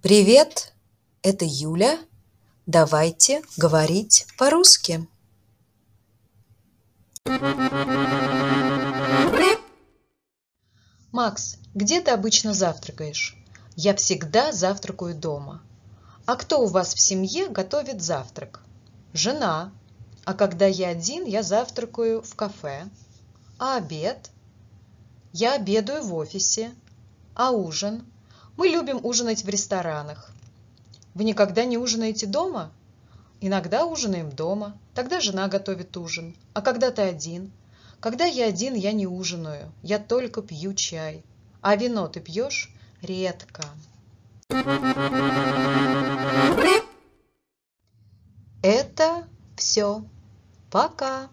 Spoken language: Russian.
Привет, это Юля. Давайте говорить по-русски. Макс, где ты обычно завтракаешь? Я всегда завтракаю дома. А кто у вас в семье готовит завтрак? Жена. А когда я один, я завтракаю в кафе. А обед? Я обедаю в офисе. А ужин? Мы любим ужинать в ресторанах. Вы никогда не ужинаете дома? Иногда ужинаем дома. Тогда жена готовит ужин. А когда ты один? Когда я один, я не ужинаю. Я только пью чай. А вино ты пьешь? Редко. Это все. Пока.